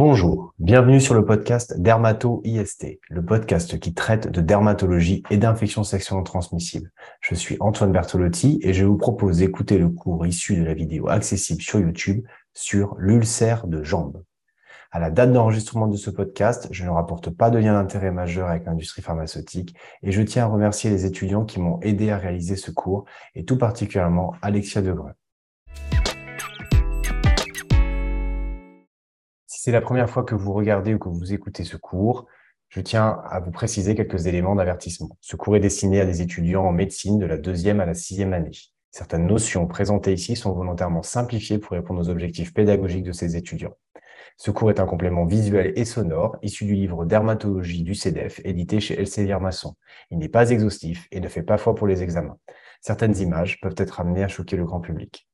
Bonjour, bienvenue sur le podcast Dermato-IST, le podcast qui traite de dermatologie et d'infections sexuellement transmissibles. Je suis Antoine Bertolotti et je vous propose d'écouter le cours issu de la vidéo accessible sur YouTube sur l'ulcère de jambe. À la date d'enregistrement de ce podcast, je ne rapporte pas de lien d'intérêt majeur avec l'industrie pharmaceutique et je tiens à remercier les étudiants qui m'ont aidé à réaliser ce cours et tout particulièrement Alexia Degreux. Si c'est la première fois que vous regardez ou que vous écoutez ce cours, je tiens à vous préciser quelques éléments d'avertissement. Ce cours est destiné à des étudiants en médecine de la deuxième à la sixième année. Certaines notions présentées ici sont volontairement simplifiées pour répondre aux objectifs pédagogiques de ces étudiants. Ce cours est un complément visuel et sonore issu du livre Dermatologie du CEDEF, édité chez Elsevier Masson. Il n'est pas exhaustif et ne fait pas foi pour les examens. Certaines images peuvent être amenées à choquer le grand public.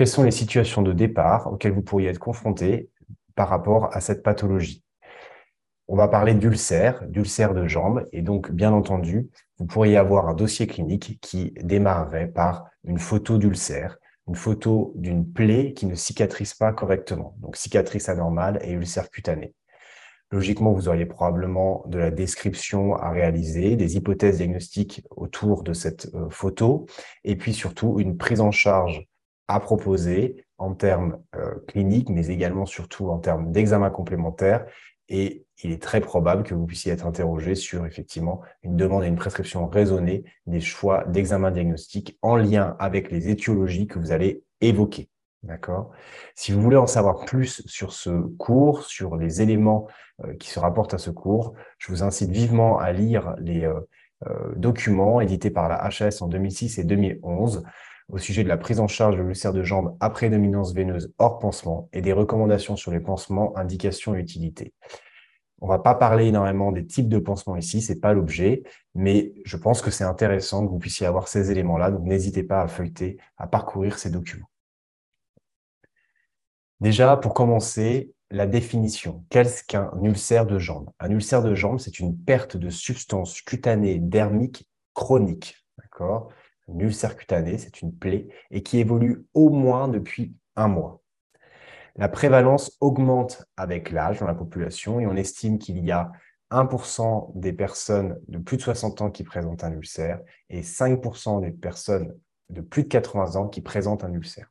Quelles sont les situations de départ auxquelles vous pourriez être confronté par rapport à cette pathologie On va parler d'ulcère, d'ulcère de jambe, et donc, bien entendu, vous pourriez avoir un dossier clinique qui démarrerait par une photo d'ulcère, une photo d'une plaie qui ne cicatrise pas correctement, donc cicatrice anormale et ulcère cutané. Logiquement, vous auriez probablement de la description à réaliser, des hypothèses diagnostiques autour de cette euh, photo, et puis surtout une prise en charge à proposer en termes euh, cliniques, mais également surtout en termes d'examen complémentaire. Et il est très probable que vous puissiez être interrogé sur effectivement une demande et une prescription raisonnée des choix d'examen diagnostic en lien avec les étiologies que vous allez évoquer. D'accord? Si vous voulez en savoir plus sur ce cours, sur les éléments euh, qui se rapportent à ce cours, je vous incite vivement à lire les euh, documents édités par la HAS en 2006 et 2011 au sujet de la prise en charge de l'ulcère de jambe après dominance veineuse hors pansement et des recommandations sur les pansements, indications et utilité. On ne va pas parler énormément des types de pansements ici, ce n'est pas l'objet, mais je pense que c'est intéressant que vous puissiez avoir ces éléments-là, donc n'hésitez pas à feuilleter, à parcourir ces documents. Déjà, pour commencer, la définition. Qu'est-ce qu'un ulcère de jambe? Un ulcère de jambe, c'est une perte de substance cutanée dermique chronique. D'accord? Une ulcère cutanée, c'est une plaie, et qui évolue au moins depuis un mois. La prévalence augmente avec l'âge dans la population et on estime qu'il y a 1% des personnes de plus de 60 ans qui présentent un ulcère et 5% des personnes de plus de 80 ans qui présentent un ulcère.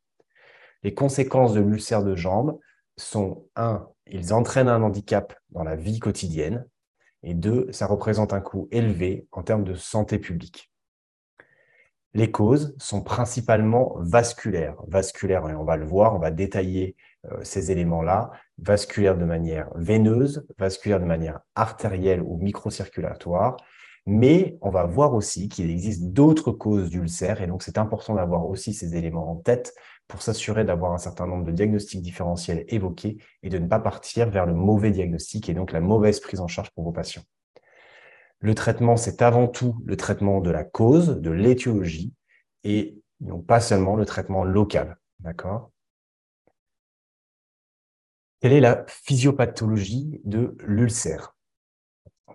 Les conséquences de l'ulcère de jambe sont 1. Ils entraînent un handicap dans la vie quotidienne et 2. Ça représente un coût élevé en termes de santé publique. Les causes sont principalement vasculaires. Vasculaires, on va le voir, on va détailler euh, ces éléments-là. Vasculaires de manière veineuse, vasculaires de manière artérielle ou microcirculatoire. Mais on va voir aussi qu'il existe d'autres causes d'ulcères et donc c'est important d'avoir aussi ces éléments en tête pour s'assurer d'avoir un certain nombre de diagnostics différentiels évoqués et de ne pas partir vers le mauvais diagnostic et donc la mauvaise prise en charge pour vos patients. Le traitement, c'est avant tout le traitement de la cause, de l'étiologie, et non pas seulement le traitement local. D'accord? Quelle est la physiopathologie de l'ulcère?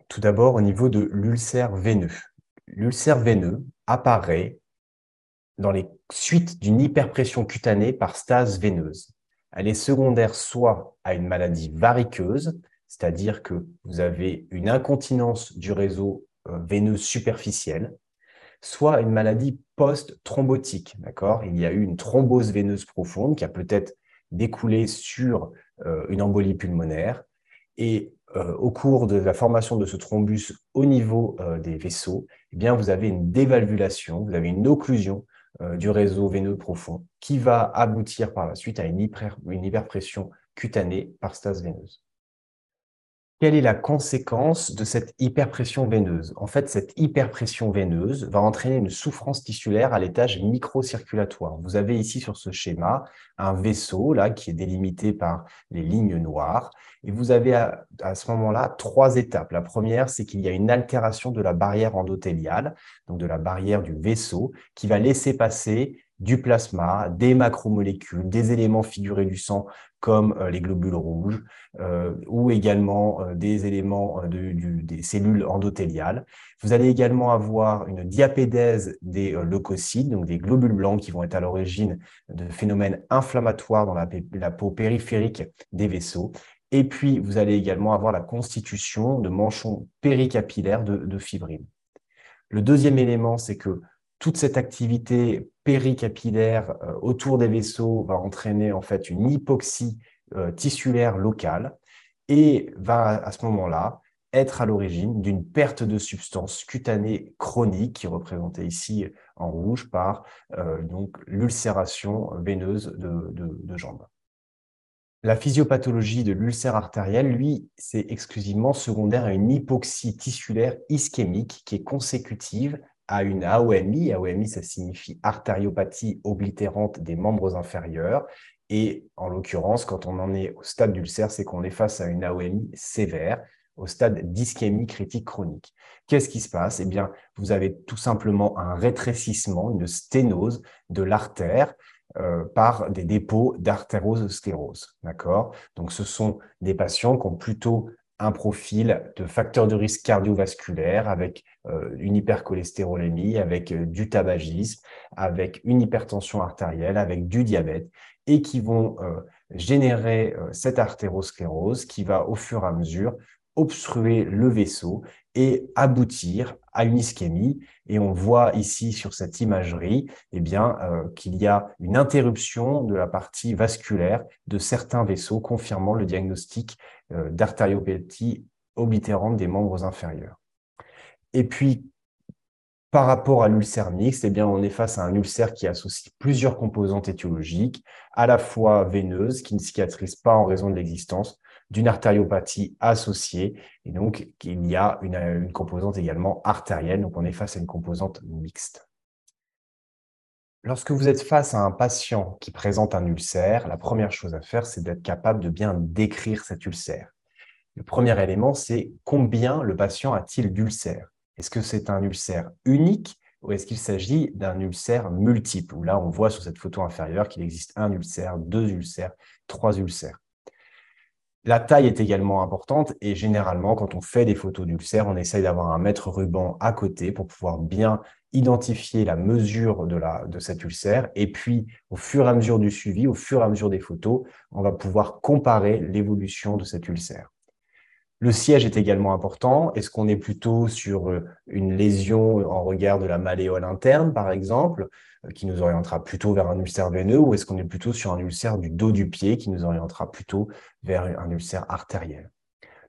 Tout d'abord, au niveau de l'ulcère veineux. L'ulcère veineux apparaît dans les suites d'une hyperpression cutanée par stase veineuse. Elle est secondaire soit à une maladie variqueuse, c'est-à-dire que vous avez une incontinence du réseau euh, veineux superficiel, soit une maladie post-thrombotique. Il y a eu une thrombose veineuse profonde qui a peut-être découlé sur euh, une embolie pulmonaire. Et euh, au cours de la formation de ce thrombus au niveau des vaisseaux, eh bien, vous avez une dévalvulation, vous avez une occlusion du réseau veineux profond qui va aboutir par la suite à une hyperpression cutanée par stase veineuse. Quelle est la conséquence de cette hyperpression veineuse? En fait, cette hyperpression veineuse va entraîner une souffrance tissulaire à l'étage microcirculatoire. Vous avez ici sur ce schéma un vaisseau là qui est délimité par les lignes noires et vous avez à, ce moment-là trois étapes. La première, c'est qu'il y a une altération de la barrière endothéliale, donc de la barrière du vaisseau, qui va laisser passer du plasma, des macromolécules, des éléments figurés du sang comme euh, les globules rouges euh, ou également euh, des éléments des cellules endothéliales. Vous allez également avoir une diapédèse des leucocytes, donc des globules blancs qui vont être à l'origine de phénomènes inflammatoires dans la, peau périphérique des vaisseaux. Et puis, vous allez également avoir la constitution de manchons péricapillaires de, de fibrine. Le deuxième élément, c'est que toute cette activité péricapillaire euh, autour des vaisseaux va entraîner en fait une hypoxie euh, tissulaire locale et va à ce moment-là être à l'origine d'une perte de substance cutanée chronique qui est représentée ici en rouge par euh, donc l'ulcération veineuse de, de jambes. La physiopathologie de l'ulcère artériel, lui, c'est exclusivement secondaire à une hypoxie tissulaire ischémique qui est consécutive à une AOMI. AOMI, ça signifie artériopathie oblitérante des membres inférieurs. Et en l'occurrence, quand on en est au stade d'ulcère, c'est qu'on est face à une AOMI sévère, au stade d'ischémie critique chronique. Qu'est-ce qui se passe? Eh bien, vous avez tout simplement un rétrécissement, une sténose de l'artère euh, par des dépôts d'artérosclérose. D'accord? Donc, ce sont des patients qui ont plutôt un profil de facteur de risque cardiovasculaire avec euh, une hypercholestérolémie, avec euh, du tabagisme, avec une hypertension artérielle, avec du diabète, et qui vont euh, générer cette artérosclérose qui va au fur et à mesure obstruer le vaisseau et aboutir à une ischémie. Et on voit ici sur cette imagerie eh bien, qu'il y a une interruption de la partie vasculaire de certains vaisseaux, confirmant le diagnostic d'artériopathie oblitérante des membres inférieurs. Et puis, par rapport à l'ulcère mixte, eh bien, on est face à un ulcère qui associe plusieurs composantes étiologiques, à la fois veineuses, qui ne cicatrisent pas en raison de l'existence d'une artériopathie associée, et donc il y a une, une, composante également artérielle, donc on est face à une composante mixte. Lorsque vous êtes face à un patient qui présente un ulcère, la première chose à faire, c'est d'être capable de bien décrire cet ulcère. Le premier élément, c'est combien le patient a-t-il d'ulcères est-ce que c'est un ulcère unique ou est-ce qu'il s'agit d'un ulcère multiple? Là, on voit sur cette photo inférieure qu'il existe un ulcère, deux ulcères, trois ulcères. La taille est également importante et généralement, quand on fait des photos d'ulcères, on essaye d'avoir un mètre ruban à côté pour pouvoir bien identifier la mesure de, la, cet ulcère. Et puis, au fur et à mesure du suivi, au fur et à mesure des photos, on va pouvoir comparer l'évolution de cet ulcère. Le siège est également important. Est-ce qu'on est plutôt sur euh, une lésion en regard de la malléole interne, par exemple, euh, qui nous orientera plutôt vers un ulcère veineux, ou est-ce qu'on est plutôt sur un ulcère du dos du pied qui nous orientera plutôt vers un ulcère artériel?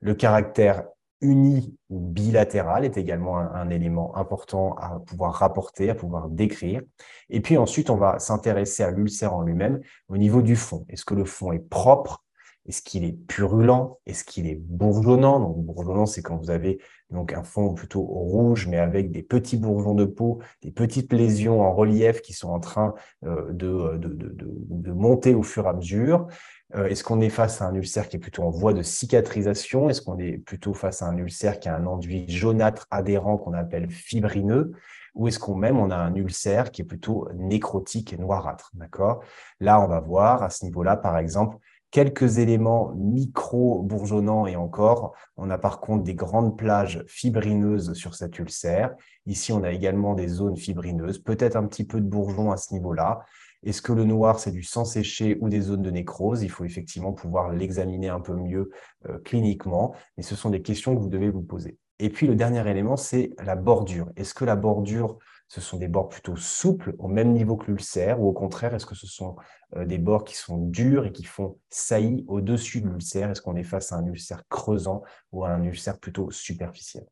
Le caractère uni ou bilatéral est également un, élément important à pouvoir rapporter, à pouvoir décrire. Et puis ensuite, on va s'intéresser à l'ulcère en lui-même au niveau du fond. Est-ce que le fond est propre? Est-ce qu'il est purulent? Est-ce qu'il est bourgeonnant? Donc, bourgeonnant, c'est quand vous avez donc un fond plutôt rouge, mais avec des petits bourgeons de peau, des petites lésions en relief qui sont en train euh, de, de, de, de monter au fur et à mesure. Euh, est-ce qu'on est face à un ulcère qui est plutôt en voie de cicatrisation? Est-ce qu'on est plutôt face à un ulcère qui a un enduit jaunâtre adhérent qu'on appelle fibrineux? Ou est-ce qu'on même on a un ulcère qui est plutôt nécrotique et noirâtre, d'accord? Là, on va voir à ce niveau-là, par exemple, quelques éléments micro-bourgeonnants et encore. On a par contre des grandes plages fibrineuses sur cet ulcère. Ici, on a également des zones fibrineuses, peut-être un petit peu de bourgeons à ce niveau-là. Est-ce que le noir, c'est du sang séché ou des zones de nécrose? Il faut effectivement pouvoir l'examiner un peu mieux euh, cliniquement, mais ce sont des questions que vous devez vous poser. Et puis, le dernier élément, c'est la bordure. Est-ce que la bordure ce sont des bords plutôt souples, au même niveau que l'ulcère, ou au contraire, est-ce que ce sont euh, des bords qui sont durs et qui font saillie au-dessus de l'ulcère? Est-ce qu'on est face à un ulcère creusant ou à un ulcère plutôt superficiel?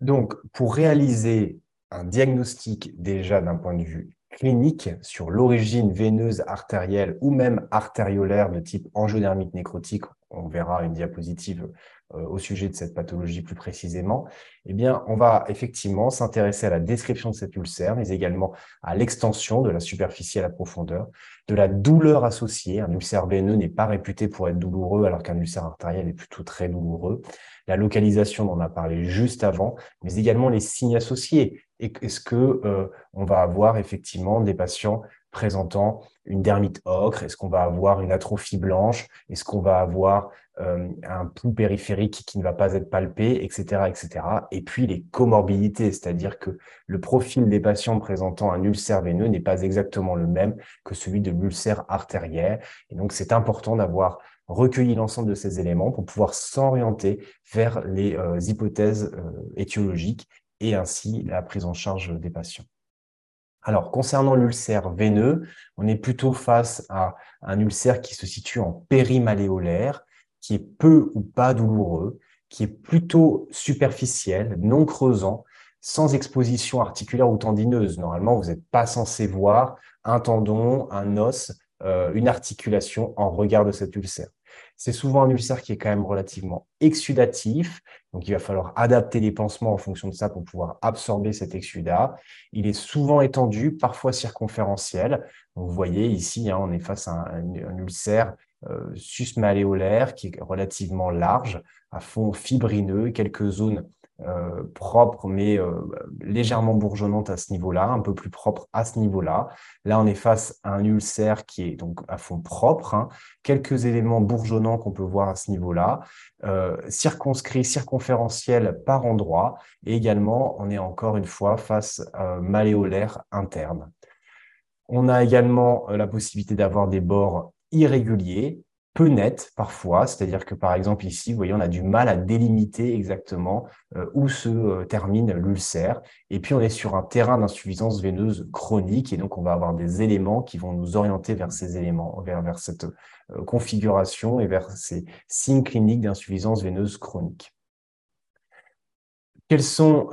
Donc, pour réaliser un diagnostic déjà d'un point de vue clinique sur l'origine veineuse artérielle ou même artériolaire de type angiodermite nécrotique, on verra une diapositive euh, au sujet de cette pathologie plus précisément, eh bien, on va effectivement s'intéresser à la description de cet ulcère, mais également à l'extension de la superficie à la profondeur, de la douleur associée. Un ulcère veineux n'est pas réputé pour être douloureux, alors qu'un ulcère artériel est plutôt très douloureux. La localisation, on a parlé juste avant, mais également les signes associés. Est-ce que on va avoir effectivement des patients présentant une dermite ocre? Est-ce qu'on va avoir une atrophie blanche? Est-ce qu'on va avoir euh, un pouls périphérique qui ne va pas être palpé, etc., etc. Et puis les comorbidités, c'est-à-dire que le profil des patients présentant un ulcère veineux n'est pas exactement le même que celui de l'ulcère artériel. Et donc c'est important d'avoir recueilli l'ensemble de ces éléments pour pouvoir s'orienter vers les euh, hypothèses euh, étiologiques et ainsi la prise en charge des patients. Alors, concernant l'ulcère veineux, on est plutôt face à un ulcère qui se situe en périmaléolaire, qui est peu ou pas douloureux, qui est plutôt superficiel, non creusant, sans exposition articulaire ou tendineuse. Normalement, vous n'êtes pas censé voir un tendon, un os, euh, une articulation en regard de cet ulcère. C'est souvent un ulcère qui est quand même relativement exudatif, donc il va falloir adapter les pansements en fonction de ça pour pouvoir absorber cet exudat. Il est souvent étendu, parfois circonférentiel. vous voyez ici, hein, on est face à un, ulcère euh, susmaléolaire qui est relativement large, à fond fibrineux, quelques zones euh, propre, mais euh, légèrement bourgeonnante à ce niveau-là, un peu plus propre à ce niveau-là. Là, on est face à un ulcère qui est donc à fond propre, hein. quelques éléments bourgeonnants qu'on peut voir à ce niveau-là, euh, circonscrit, circonférentiel par endroit, et également, on est encore une fois face maléolaire interne. On a également la possibilité d'avoir des bords irréguliers, peu nette parfois, c'est-à-dire que par exemple ici, vous voyez, on a du mal à délimiter exactement euh, où se euh, termine l'ulcère. Et puis on est sur un terrain d'insuffisance veineuse chronique, et donc on va avoir des éléments qui vont nous orienter vers ces éléments, vers, cette euh, configuration et vers ces signes cliniques d'insuffisance veineuse chronique. Quelles sont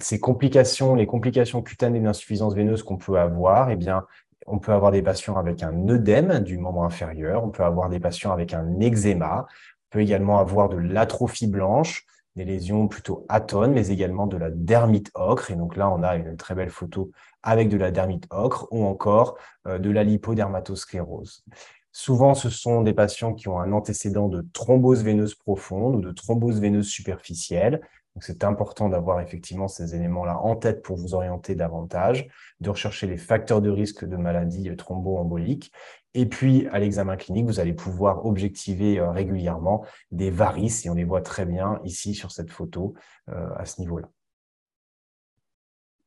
ces complications, les complications cutanées d'insuffisance veineuse qu'on peut avoir? Eh bien, on peut avoir des patients avec un œdème du membre inférieur, on peut avoir des patients avec un eczéma, on peut également avoir de l'atrophie blanche, des lésions plutôt atones, mais également de la dermite ocre. Et donc là, on a une très belle photo avec de la dermite ocre ou encore euh, de la lipodermatosclérose. Souvent, ce sont des patients qui ont un antécédent de thrombose veineuse profonde ou de thrombose veineuse superficielle. Donc, c'est important d'avoir effectivement ces éléments-là en tête pour vous orienter davantage, de rechercher les facteurs de risque de maladie thromboembolique. Et puis, à l'examen clinique, vous allez pouvoir objectiver euh, régulièrement des varices, et on les voit très bien ici sur cette photo euh, à ce niveau-là.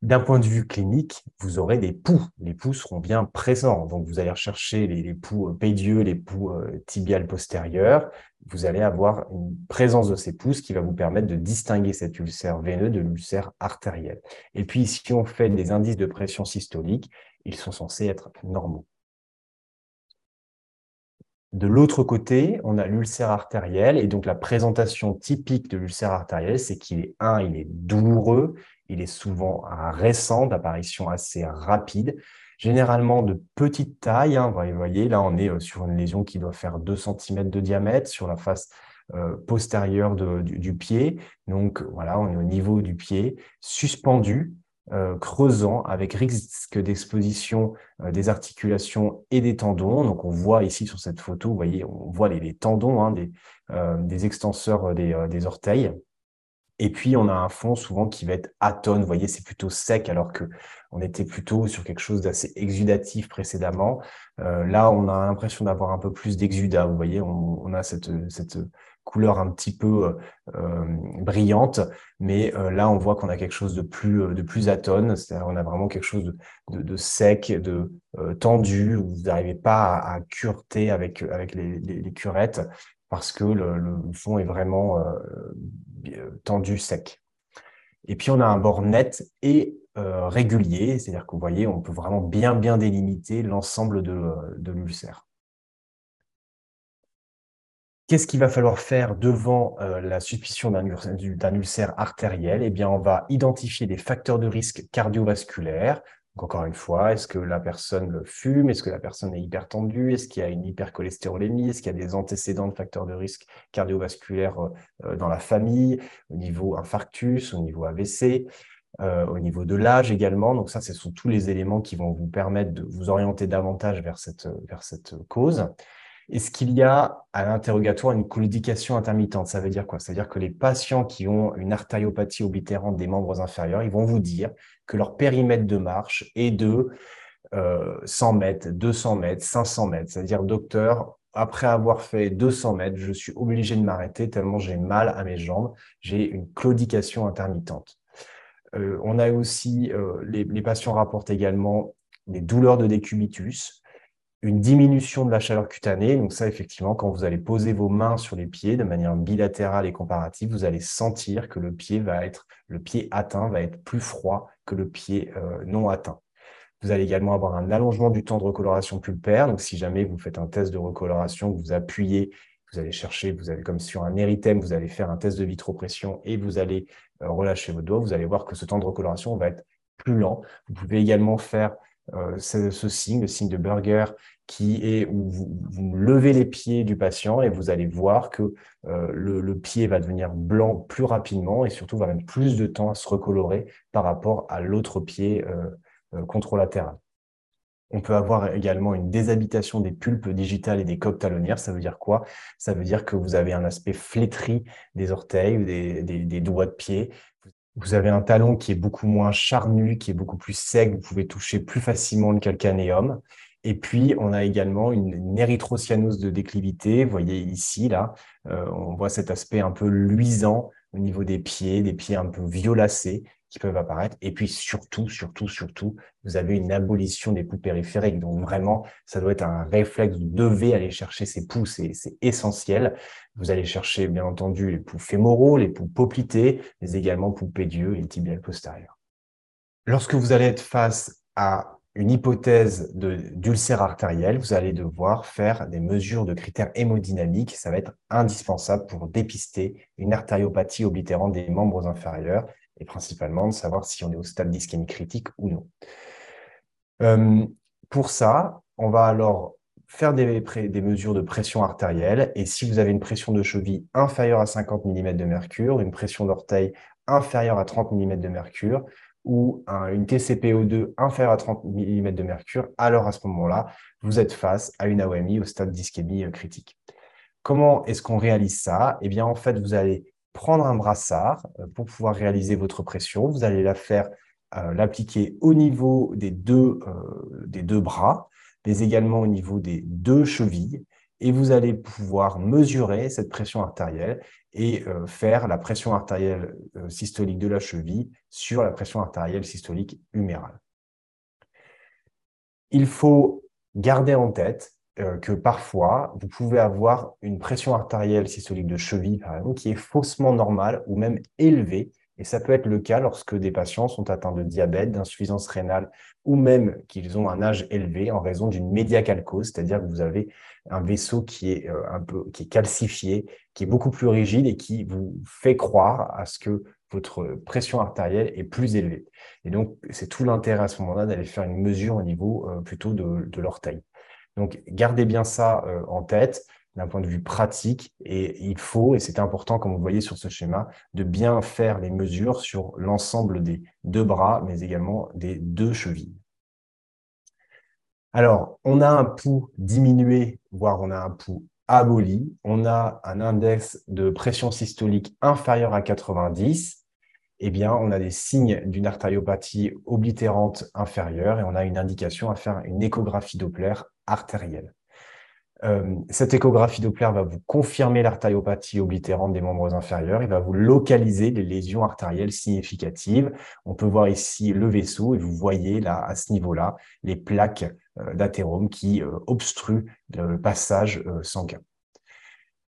D'un point de vue clinique, vous aurez des poux. Les poux seront bien présents. Donc, vous allez rechercher les, poux euh, pédieux, les poux euh, tibiales postérieurs. Vous allez avoir une présence de ces poux qui va vous permettre de distinguer cet ulcère veineux de l'ulcère artériel. Et puis, si on fait des indices de pression systolique, ils sont censés être normaux. De l'autre côté, on a l'ulcère artériel et donc la présentation typique de l'ulcère artériel, c'est qu'il est un, il est douloureux, il est souvent récent, d'apparition assez rapide, généralement de petite taille. Hein. Vous voyez, là, on est euh, sur une lésion qui doit faire 2 cm de diamètre sur la face euh, postérieure du, pied. Donc, voilà, on est au niveau du pied, suspendu, euh, creusant, avec risque d'exposition des articulations et des tendons. Donc, on voit ici sur cette photo, vous voyez, on voit les, tendons hein, des, extenseurs des orteils. Et puis, on a un fond souvent qui va être atone. Vous voyez, c'est plutôt sec, alors que on était plutôt sur quelque chose d'assez exudatif précédemment. Euh, là, on a l'impression d'avoir un peu plus d'exudat. Vous voyez, on, a cette, cette, couleur un petit peu euh, brillante, mais euh, là, on voit qu'on a quelque chose de plus, de plus atone. C'est-à-dire, on a vraiment quelque chose de, sec, de tendu, vous n'arrivez pas à, à, cureter avec, avec les, curettes parce que le, fond est vraiment euh, tendu sec. Et puis on a un bord net et euh, régulier, c'est-à-dire que vous voyez, on peut vraiment bien bien délimiter l'ensemble de, de l'ulcère. Qu'est-ce qu'il va falloir faire devant euh, la suspicion d'un ulcère artériel? Eh bien, on va identifier des facteurs de risque cardiovasculaires, encore une fois, est-ce que la personne fume? Est-ce que la personne est hypertendue? Est-ce qu'il y a une hypercholestérolémie? Est-ce qu'il y a des antécédents de facteurs de risque cardiovasculaires euh, dans la famille, au niveau infarctus, au niveau AVC, euh, au niveau de l'âge également? Donc ça, ce sont tous les éléments qui vont vous permettre de vous orienter davantage vers cette, vers cette cause. Est-ce qu'il y a à l'interrogatoire une claudication intermittente? Ça veut dire quoi? Ça veut dire que les patients qui ont une artériopathie oblitérante des membres inférieurs, ils vont vous dire que leur périmètre de marche est de 100 mètres, 200 mètres, 500 mètres. C'est-à-dire, docteur, après avoir fait 200 mètres, je suis obligé de m'arrêter tellement j'ai mal à mes jambes, j'ai une claudication intermittente. Euh, on a aussi, euh, les, patients rapportent également des douleurs de décubitus, une diminution de la chaleur cutanée. Donc ça, effectivement, quand vous allez poser vos mains sur les pieds de manière bilatérale et comparative, vous allez sentir que le pied va être, le pied atteint va être plus froid que le pied euh, non atteint. Vous allez également avoir un allongement du temps de recoloration pulpaire. Donc, si jamais vous faites un test de recoloration, vous appuyez, vous allez chercher, vous allez comme sur un érythème, vous allez faire un test de vitropression et vous allez euh, relâcher vos doigts. Vous allez voir que ce temps de recoloration va être plus lent. Vous pouvez également faire euh, ce, signe, le signe de Burger, qui est où vous, levez les pieds du patient et vous allez voir que euh, le, pied va devenir blanc plus rapidement et surtout va mettre plus de temps à se recolorer par rapport à l'autre pied euh, contralatéral. On peut avoir également une déshabitation des pulpes digitales et des coques talonnières. Ça veut dire quoi? Ça veut dire que vous avez un aspect flétri des orteils ou des, doigts de pied. Vous avez un talon qui est beaucoup moins charnu, qui est beaucoup plus sec. Vous pouvez toucher plus facilement le calcanéum. Et puis, on a également une, érythrocyanose de déclivité. Vous voyez ici, là, euh, on voit cet aspect un peu luisant au niveau des pieds, des pieds un peu violacés qui peuvent apparaître. Et puis surtout, surtout, surtout, vous avez une abolition des poux périphériques. Donc vraiment, ça doit être un réflexe. Vous devez aller chercher ces poux, c'est essentiel. Vous allez chercher, bien entendu, les poux fémoraux, les poux poplités, mais également poux pédieux et tibiales postérieurs. Lorsque vous allez être face à une hypothèse d'ulcère artériel, vous allez devoir faire des mesures de critères hémodynamiques. Ça va être indispensable pour dépister une artériopathie oblitérante des membres inférieurs principalement de savoir si on est au stade d'ischémie critique ou non. Euh, pour ça, on va alors faire des, des, mesures de pression artérielle et si vous avez une pression de cheville inférieure à 50 mm de mercure, une pression d'orteil inférieure à 30 mm de mercure ou une TCPO2 inférieure à 30 mm de mercure, alors à ce moment-là, vous êtes face à une AOMI au stade d'ischémie euh, critique. Comment est-ce qu'on réalise ça? Eh bien, en fait, vous allez prendre un brassard euh, pour pouvoir réaliser votre pression. Vous allez la faire, euh, l'appliquer au niveau des deux, euh, des deux bras, mais également au niveau des deux chevilles. Et vous allez pouvoir mesurer cette pression artérielle et faire la pression artérielle systolique de la cheville sur la pression artérielle systolique humérale. Il faut garder en tête euh, que parfois, vous pouvez avoir une pression artérielle systolique de cheville, par exemple, qui est faussement normale ou même élevée. Et ça peut être le cas lorsque des patients sont atteints de diabète, d'insuffisance rénale ou même qu'ils ont un âge élevé en raison d'une médiacalcose, c'est-à-dire que vous avez un vaisseau qui est euh, un peu qui est calcifié, qui est beaucoup plus rigide et qui vous fait croire à ce que votre pression artérielle est plus élevée. Et donc, c'est tout l'intérêt à ce moment-là d'aller faire une mesure au niveau euh, plutôt de, de l'orteil. Donc, gardez bien ça euh, en tête d'un point de vue pratique. Et il faut, et c'est important comme vous voyez sur ce schéma, de bien faire les mesures sur l'ensemble des deux bras, mais également des deux chevilles. Alors, on a un pouls diminué, voire on a un pouls aboli, on a un index de pression systolique inférieur à 90, eh bien, on a des signes d'une artériopathie oblitérante inférieure et on a une indication à faire une échographie Doppler artérielle. Euh, cette échographie Doppler va vous confirmer l'artériopathie oblitérante des membres inférieurs. Il va vous localiser les lésions artérielles significatives. On peut voir ici le vaisseau et vous voyez là, à ce niveau-là, les plaques euh, d'athérome qui euh, obstruent le passage sanguin.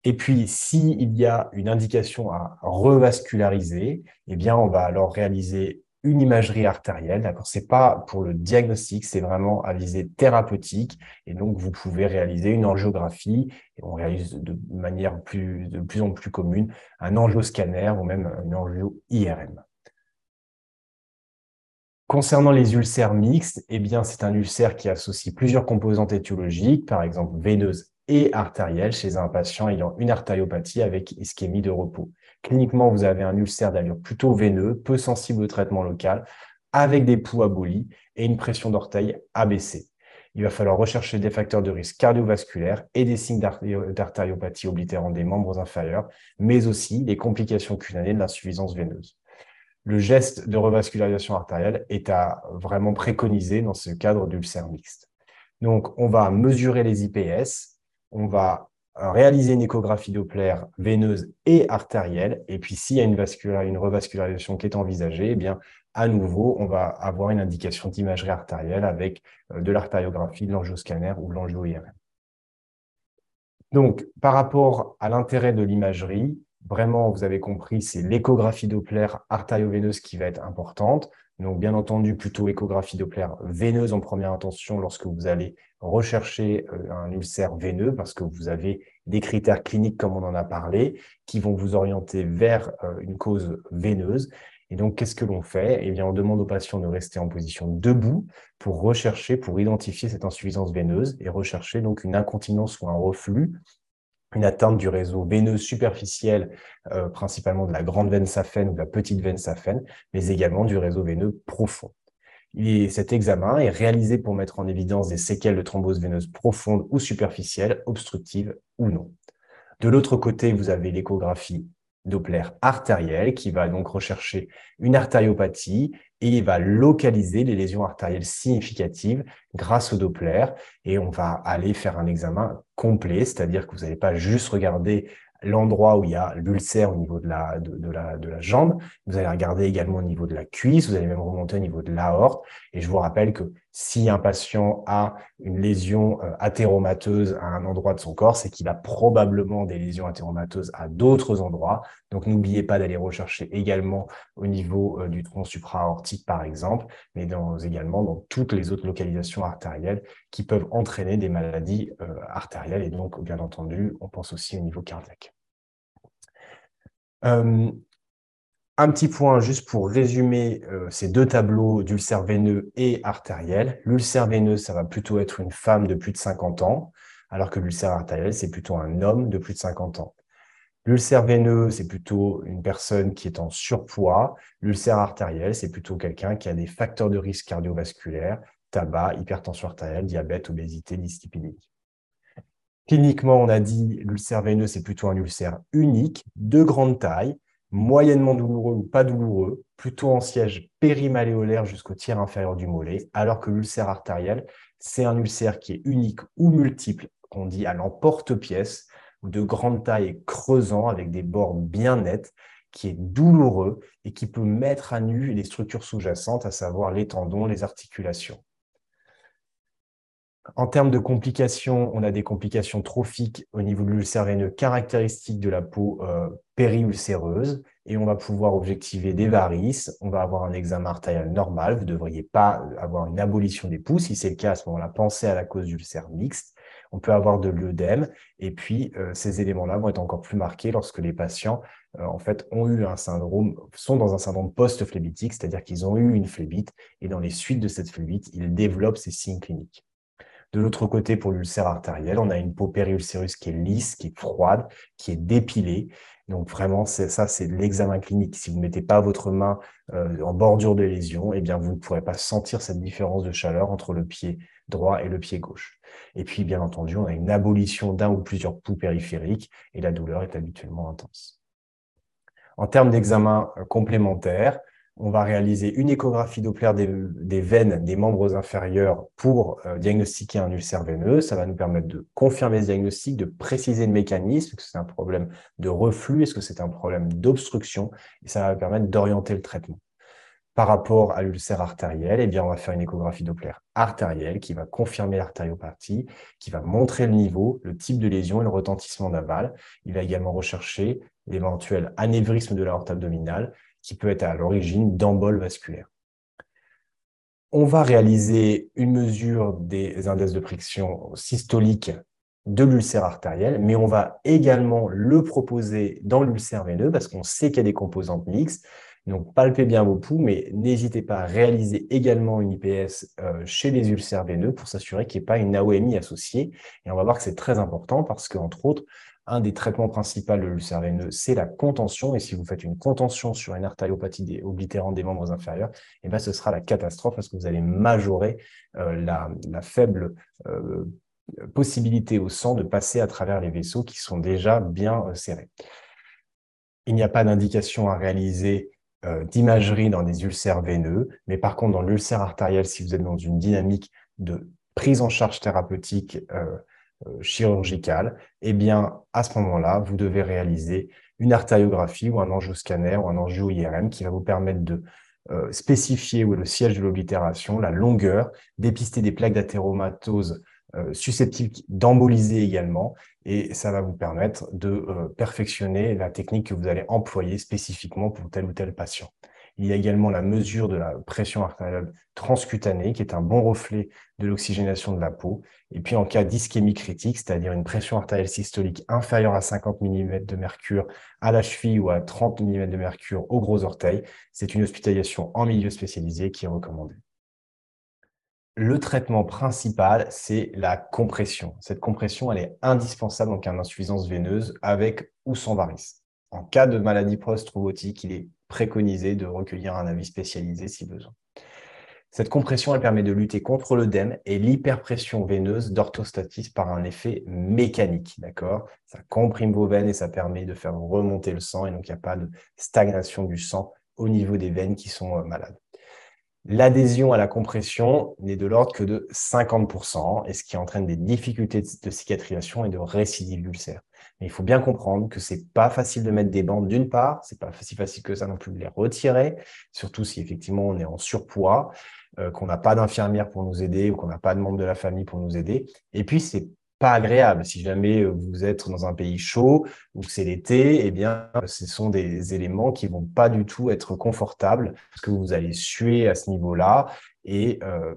Et puis, s'il y a une indication à revasculariser, eh bien, on va alors réaliser une imagerie artérielle. D'accord, c'est pas pour le diagnostic, c'est vraiment à visée thérapeutique. Et donc, vous pouvez réaliser une angiographie. Et on réalise de manière de plus en plus commune un angioscanner ou même une angio-IRM. Concernant les ulcères mixtes, eh bien, c'est un ulcère qui associe plusieurs composantes étiologiques, par exemple veineuse et artérielle chez un patient ayant une artériopathie avec ischémie de repos. Cliniquement, vous avez un ulcère d'allure plutôt veineux, peu sensible au traitement local, avec des poux abolis et une pression d'orteil abaissée. il va falloir rechercher des facteurs de risque cardiovasculaires et des signes d'artériopathie oblitérante des membres inférieurs, mais aussi les complications cutanées de l'insuffisance veineuse. Le geste de revascularisation artérielle est à vraiment préconiser dans ce cadre d'ulcère mixte. Donc, on va mesurer les IPS, on va réaliser une échographie Doppler veineuse et artérielle, et puis s'il y a une, une revascularisation qui est envisagée, eh bien, à nouveau, on va avoir une indication d'imagerie artérielle avec euh, de l'artériographie, de l'angioscanner ou de l'angio-IRM. Donc, par rapport à l'intérêt de l'imagerie, vraiment, vous avez compris, c'est l'échographie Doppler artério-veineuse qui va être importante. Donc, bien entendu, plutôt échographie Doppler veineuse en première intention lorsque vous allez rechercher euh, un ulcère veineux parce que vous avez des critères cliniques, comme on en a parlé, qui vont vous orienter vers euh, une cause veineuse. Et donc, qu'est-ce que l'on fait? Eh bien, on demande aux patients de rester en position debout pour rechercher, pour identifier cette insuffisance veineuse et rechercher donc une incontinence ou un reflux, une atteinte du réseau veineux superficiel, euh, principalement de la grande veine saphène ou de la petite veine saphène, mais également du réseau veineux profond. Et cet examen est réalisé pour mettre en évidence des séquelles de thrombose veineuse profonde ou superficielle, obstructive ou non. De l'autre côté, vous avez l'échographie Doppler artérielle qui va donc rechercher une artériopathie et il va localiser les lésions artérielles significatives grâce au Doppler et on va aller faire un examen complet, c'est-à-dire que vous n'allez pas juste regarder l'endroit où il y a l'ulcère au niveau de la, de, la, de la jambe. Vous allez regarder également au niveau de la cuisse, vous allez même remonter au niveau de l'aorte. Et je vous rappelle que si un patient a une lésion euh, athéromateuse à un endroit de son corps, c'est qu'il a probablement des lésions athéromateuses à d'autres endroits. Donc n'oubliez pas d'aller rechercher également au niveau euh, du tronc supraaortique, par exemple, mais également dans toutes les autres localisations artérielles qui peuvent entraîner des maladies euh, artérielles. Et donc, bien entendu, on pense aussi au niveau cardiaque. Un petit point juste pour résumer euh, ces deux tableaux d'ulcère veineux et artériel. L'ulcère veineux, ça va plutôt être une femme de plus de 50 ans, alors que l'ulcère artériel, c'est plutôt un homme de plus de 50 ans. L'ulcère veineux, c'est plutôt une personne qui est en surpoids. L'ulcère artériel, c'est plutôt quelqu'un qui a des facteurs de risque cardiovasculaire, tabac, hypertension artérielle, diabète, obésité, dyslipidémie. Cliniquement, on a dit l'ulcère veineux, c'est plutôt un ulcère unique, de grande taille, moyennement douloureux ou pas douloureux, plutôt en siège périmaléolaire jusqu'au tiers inférieur du mollet, alors que l'ulcère artériel, c'est un ulcère qui est unique ou multiple, qu'on dit à l'emporte-pièce, ou de grande taille et creusant avec des bords bien nets, qui est douloureux et qui peut mettre à nu les structures sous-jacentes, à savoir les tendons, les articulations. En termes de complications, on a des complications trophiques au niveau de l'ulcère veineux caractéristiques de la peau euh, périulcéreuse et on va pouvoir objectiver des varices. On va avoir un examen artériel normal. Vous ne devriez pas avoir une abolition des pouces. Si c'est le cas, à ce moment-là, pensez à la cause d'ulcère mixte. On peut avoir de l'œdème et puis euh, ces éléments-là vont être encore plus marqués lorsque les patients euh, en fait ont eu un syndrome, sont dans un syndrome post-phlébitique, c'est-à-dire qu'ils ont eu une phlébite et dans les suites de cette phlébite, ils développent ces signes cliniques. De l'autre côté, pour l'ulcère artériel, on a une peau périulcéreuse qui est lisse, qui est froide, qui est dépilée. Donc vraiment, ça, c'est l'examen clinique. Si vous ne mettez pas votre main euh, en bordure de lésion, eh bien, vous ne pourrez pas sentir cette différence de chaleur entre le pied droit et le pied gauche. Et puis, bien entendu, on a une abolition d'un ou plusieurs poux périphériques et la douleur est habituellement intense. En termes d'examen euh, complémentaires, on va réaliser une échographie Doppler des, veines des membres inférieurs pour euh, diagnostiquer un ulcère veineux. Ça va nous permettre de confirmer ce diagnostic, de préciser le mécanisme, est-ce que c'est un problème de reflux, est-ce que c'est un problème d'obstruction, et ça va permettre d'orienter le traitement. Par rapport à l'ulcère artériel, eh bien, on va faire une échographie Doppler artérielle qui va confirmer l'artériopathie, qui va montrer le niveau, le type de lésion et le retentissement d'aval. Il va également rechercher l'éventuel anévrisme de l'aorte abdominale qui peut être à l'origine d'emboles vasculaires. On va réaliser une mesure des indices de friction systolique de l'ulcère artériel, mais on va également le proposer dans l'ulcère veineux parce qu'on sait qu'il y a des composantes mixtes Donc, palpez bien vos poux, mais n'hésitez pas à réaliser également une IPS euh, chez les ulcères veineux pour s'assurer qu'il n'y ait pas une AOMI associée. Et on va voir que c'est très important parce qu'entre autres, un des traitements principaux de l'ulcère veineux, c'est la contention. Et si vous faites une contention sur une artériopathie oblitérante des membres inférieurs, eh ben, ce sera la catastrophe parce que vous allez majorer euh, la, faible euh, possibilité au sang de passer à travers les vaisseaux qui sont déjà bien euh, serrés. Il n'y a pas d'indication à réaliser d'imagerie dans des ulcères veineux, mais par contre, dans l'ulcère artériel, si vous êtes dans une dynamique de prise en charge thérapeutique chirurgicale, eh bien, à ce moment-là, vous devez réaliser une artériographie ou un angioscanner ou un angio-IRM qui va vous permettre de euh, spécifier où est le siège de l'oblitération, la longueur, dépister des plaques d'athéromatose euh, susceptibles d'emboliser également, et ça va vous permettre de perfectionner la technique que vous allez employer spécifiquement pour tel ou tel patient. Il y a également la mesure de la pression artérielle transcutanée, qui est un bon reflet de l'oxygénation de la peau. Et puis en cas d'ischémie critique, c'est-à-dire une pression artérielle systolique inférieure à 50 mm de mercure à la cheville ou à 30 mm de mercure au gros orteil, c'est une hospitalisation en milieu spécialisé qui est recommandée. Le traitement principal, c'est la compression. Cette compression, elle est indispensable en cas d'insuffisance veineuse avec ou sans varices. En cas de maladie post-robotique, il est préconisé de recueillir un avis spécialisé si besoin. Cette compression, elle permet de lutter contre l'œdème et l'hyperpression veineuse d'orthostatisme par un effet mécanique, d'accord? Ça comprime vos veines et ça permet de faire remonter le sang et donc il n'y a pas de stagnation du sang au niveau des veines qui sont euh, malades. L'adhésion à la compression n'est de l'ordre que de 50%, et ce qui entraîne des difficultés de cicatrisation et de récidive d'ulcère. Il faut bien comprendre que c'est pas facile de mettre des bandes d'une part, c'est pas si facile que ça non plus de les retirer, surtout si effectivement on est en surpoids, euh, qu'on n'a pas d'infirmière pour nous aider ou qu'on n'a pas de membre de la famille pour nous aider. Et puis c'est pas agréable. Si jamais vous êtes dans un pays chaud ou c'est l'été, eh bien, ce sont des éléments qui vont pas du tout être confortables parce que vous allez suer à ce niveau-là et euh,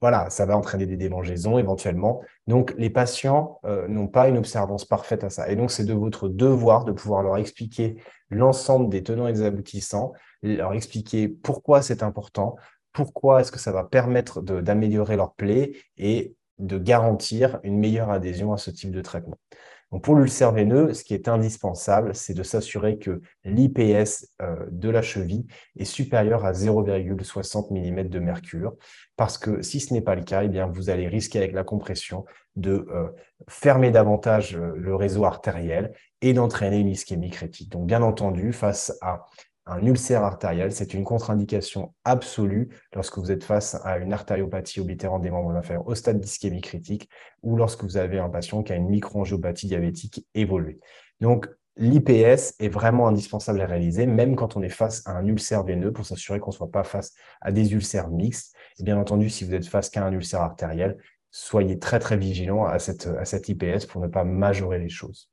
voilà, ça va entraîner des démangeaisons éventuellement. Donc, les patients euh, n'ont pas une observance parfaite à ça. Et donc, c'est de votre devoir de pouvoir leur expliquer l'ensemble des tenants et des aboutissants, leur expliquer pourquoi c'est important, pourquoi est-ce que ça va permettre d'améliorer leur plaie et de garantir une meilleure adhésion à ce type de traitement. Pour l'ulcère veineux, ce qui est indispensable, c'est de s'assurer que l'IPS euh, de la cheville est supérieur à 0,60 mm de mercure, parce que si ce n'est pas le cas, eh vous allez risquer avec la compression de euh, fermer davantage euh, le réseau artériel et d'entraîner une ischémie critique. Donc bien entendu, face à un ulcère artériel, c'est une contre-indication absolue lorsque vous êtes face à une artériopathie oblitérante des membres inférieurs au stade d'ischémie critique ou lorsque vous avez un patient qui a une microangiopathie diabétique évoluée. Donc, l'IPS est vraiment indispensable à réaliser, même quand on est face à un ulcère veineux, pour s'assurer qu'on ne soit pas face à des ulcères mixtes. Et bien entendu, si vous êtes face qu'à un ulcère artériel, soyez très très vigilant à cette, à cette IPS pour ne pas majorer les choses.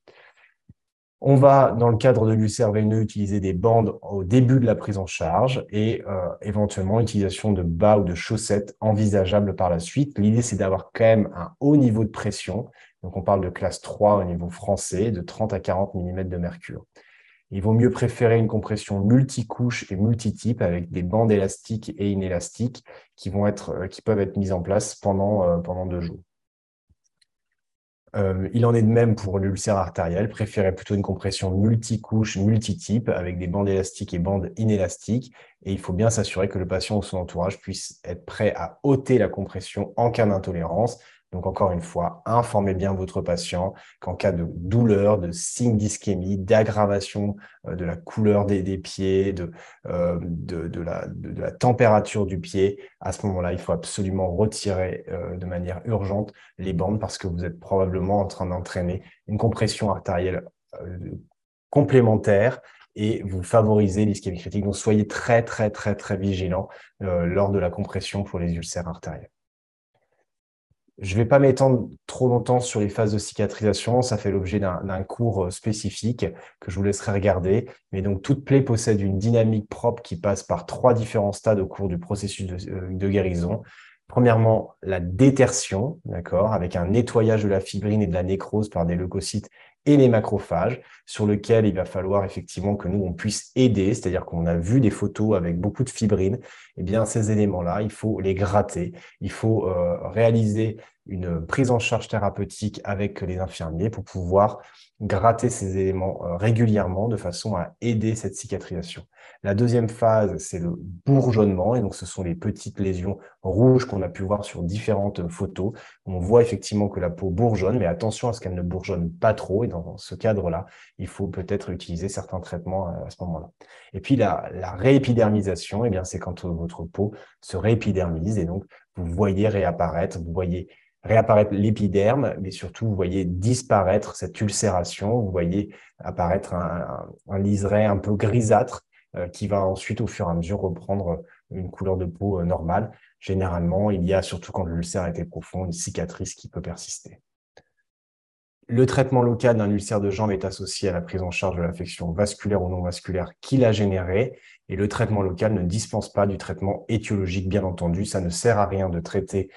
On va, dans le cadre de l'ulcère veineux, utiliser des bandes au début de la prise en charge et euh, éventuellement l'utilisation de bas ou de chaussettes envisageables par la suite. L'idée, c'est d'avoir quand même un haut niveau de pression. Donc, on parle de classe 3 au niveau français, de 30 à 40 mm de mercure. Il vaut mieux préférer une compression multicouche et multitype avec des bandes élastiques et inélastiques qui, vont être, euh, qui peuvent être mises en place pendant, euh, pendant deux jours. Euh, il en est de même pour l'ulcère artériel. Préférez plutôt une compression multicouche, multitype, avec des bandes élastiques et bandes inélastiques. Et il faut bien s'assurer que le patient ou son entourage puisse être prêt à ôter la compression en cas d'intolérance donc, encore une fois, informez bien votre patient qu'en cas de douleur, de signe d'ischémie, d'aggravation euh, de la couleur des, pieds, euh, de, la, température du pied, à ce moment-là, il faut absolument retirer euh, de manière urgente les bandes parce que vous êtes probablement en train d'entraîner une compression artérielle complémentaire et vous favorisez l'ischémie critique. Donc, soyez très, très, très, très vigilant lors de la compression pour les ulcères artériels. Je ne vais pas m'étendre trop longtemps sur les phases de cicatrisation, ça fait l'objet d'un cours euh, spécifique que je vous laisserai regarder. Mais donc, toute plaie possède une dynamique propre qui passe par trois différents stades au cours du processus de, euh, guérison. Premièrement, la détertion, d'accord, avec un nettoyage de la fibrine et de la nécrose par des leucocytes et les macrophages, sur lequel il va falloir effectivement que nous, on puisse aider, c'est-à-dire qu'on a vu des photos avec beaucoup de fibrine, eh bien, ces éléments-là, il faut les gratter, il faut euh, réaliser une prise en charge thérapeutique avec les infirmiers pour pouvoir gratter ces éléments euh, régulièrement de façon à aider cette cicatrisation. La deuxième phase, c'est le bourgeonnement, et donc ce sont les petites lésions rouges qu'on a pu voir sur différentes photos. On voit effectivement que la peau bourgeonne, mais attention à ce qu'elle ne bourgeonne pas trop, et dans ce cadre-là, il faut peut-être utiliser certains traitements à ce moment-là. Et puis la, réépidermisation, eh bien c'est quand votre peau se réépidermise, et donc vous voyez réapparaître, vous voyez réapparaître l'épiderme, mais surtout, vous voyez disparaître cette ulcération, vous voyez apparaître un, liseré un peu grisâtre euh, qui va ensuite, au fur et à mesure, reprendre une couleur de peau euh, normale. Généralement, il y a, surtout quand l'ulcère était profond, une cicatrice qui peut persister. Le traitement local d'un ulcère de jambe est associé à la prise en charge de l'affection vasculaire ou non vasculaire qu'il a générée. Et le traitement local ne dispense pas du traitement étiologique, bien entendu. Ça ne sert à rien de traiter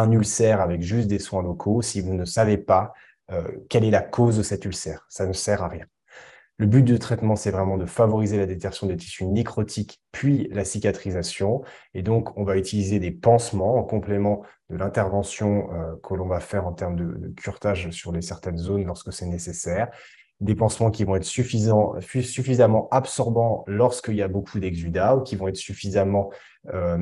un ulcère avec juste des soins locaux si vous ne savez pas euh, quelle est la cause de cet ulcère. Ça ne sert à rien. Le but du traitement, c'est vraiment de favoriser la détertion des tissus nécrotiques, puis la cicatrisation. Et donc, on va utiliser des pansements en complément de l'intervention euh, que l'on va faire en termes de, de curetage sur les certaines zones lorsque c'est nécessaire des pansements qui vont être suffisamment absorbants lorsqu'il y a beaucoup d'exudats ou qui vont être suffisamment euh,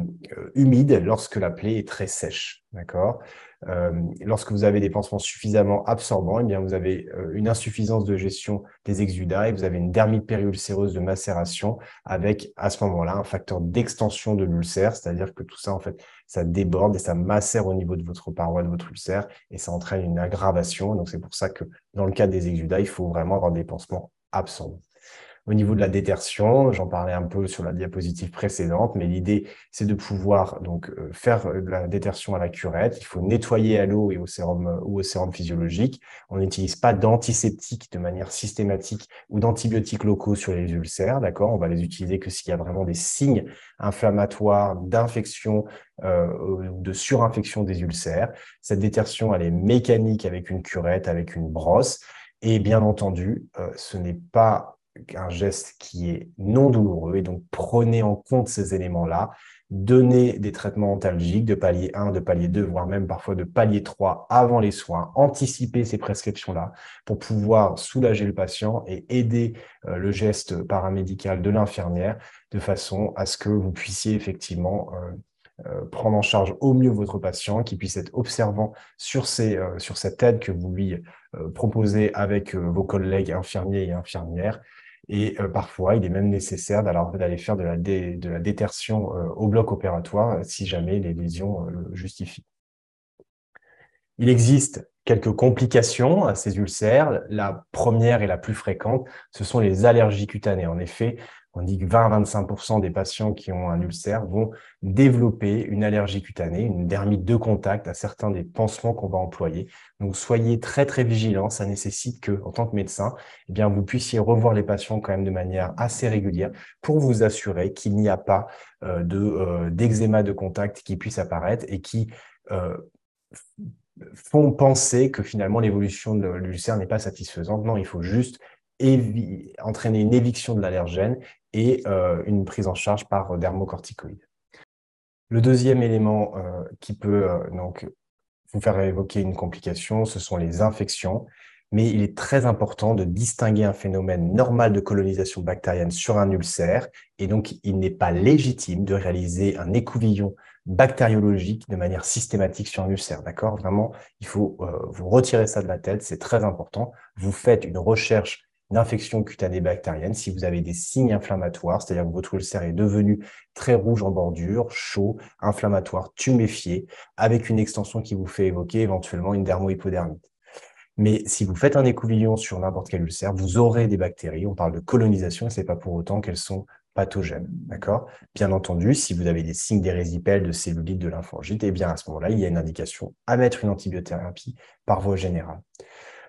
humides lorsque la plaie est très sèche. D'accord? Euh, Lorsque vous avez des pansements suffisamment absorbants, eh bien vous avez euh, une insuffisance de gestion des exudats et vous avez une dermite périulcéreuse de macération avec à ce moment-là un facteur d'extension de l'ulcère, c'est-à-dire que tout ça en fait ça déborde et ça macère au niveau de votre paroi de votre ulcère et ça entraîne une aggravation. Donc c'est pour ça que dans le cas des exudats, il faut vraiment avoir des pansements absorbants. Au niveau de la détertion, j'en parlais un peu sur la diapositive précédente, mais l'idée, c'est de pouvoir donc euh, faire euh, de la détertion à la curette. Il faut nettoyer à l'eau et au sérum euh, ou au sérum physiologique. On n'utilise pas d'antiseptiques de manière systématique ou d'antibiotiques locaux sur les ulcères, d'accord? On va les utiliser que s'il y a vraiment des signes inflammatoires, d'infection ou de surinfection des ulcères. Cette détertion, elle est mécanique avec une curette, avec une brosse. Et bien entendu, ce n'est pas un geste qui est non douloureux. Et donc, prenez en compte ces éléments-là. Donnez des traitements antalgiques de palier 1, de palier 2, voire même parfois de palier 3 avant les soins. Anticipez ces prescriptions-là pour pouvoir soulager le patient et aider euh, le geste paramédical de l'infirmière de façon à ce que vous puissiez effectivement euh, euh, prendre en charge au mieux votre patient, qui puisse être observant sur, sur cette aide que vous lui proposez avec vos collègues infirmiers et infirmières et euh, parfois, il est même nécessaire d'aller faire de la, la détertion euh, au bloc opératoire euh, si jamais les lésions le justifient. Il existe quelques complications à ces ulcères. La première et la plus fréquente, ce sont les allergies cutanées. En effet, on dit que 20-25% des patients qui ont un ulcère vont développer une allergie cutanée, une dermite de contact à certains des pansements qu'on va employer. Donc, soyez très, très vigilants. Ça nécessite que, en tant que médecin, eh bien, vous puissiez revoir les patients quand même de manière assez régulière pour vous assurer qu'il n'y a pas euh, de, euh, d'eczéma de contact qui puisse apparaître et qui euh, font penser que finalement l'évolution de l'ulcère n'est pas satisfaisante. Non, il faut juste entraîner une éviction de l'allergène et euh, une prise en charge par dermocorticoïdes. Le deuxième élément euh, qui peut euh, donc vous faire évoquer une complication, ce sont les infections. Mais il est très important de distinguer un phénomène normal de colonisation bactérienne sur un ulcère. Et donc, il n'est pas légitime de réaliser un écouvillon bactériologique de manière systématique sur un ulcère. D'accord? Vraiment, il faut vous retirer ça de la tête. C'est très important. Vous faites une recherche d'infection cutanée bactérienne, si vous avez des signes inflammatoires, c'est-à-dire que votre ulcère est devenu très rouge en bordure, chaud, inflammatoire, tuméfié, avec une extension qui vous fait évoquer éventuellement une dermohypodermite. Mais si vous faites un écouvillon sur n'importe quel ulcère, vous aurez des bactéries. On parle de colonisation et ce n'est pas pour autant qu'elles sont pathogènes. D'accord? Bien entendu, si vous avez des signes d'érésipèle, de cellulite, de lymphangite, eh bien à ce moment-là, il y a une indication à mettre une antibiothérapie par voie générale.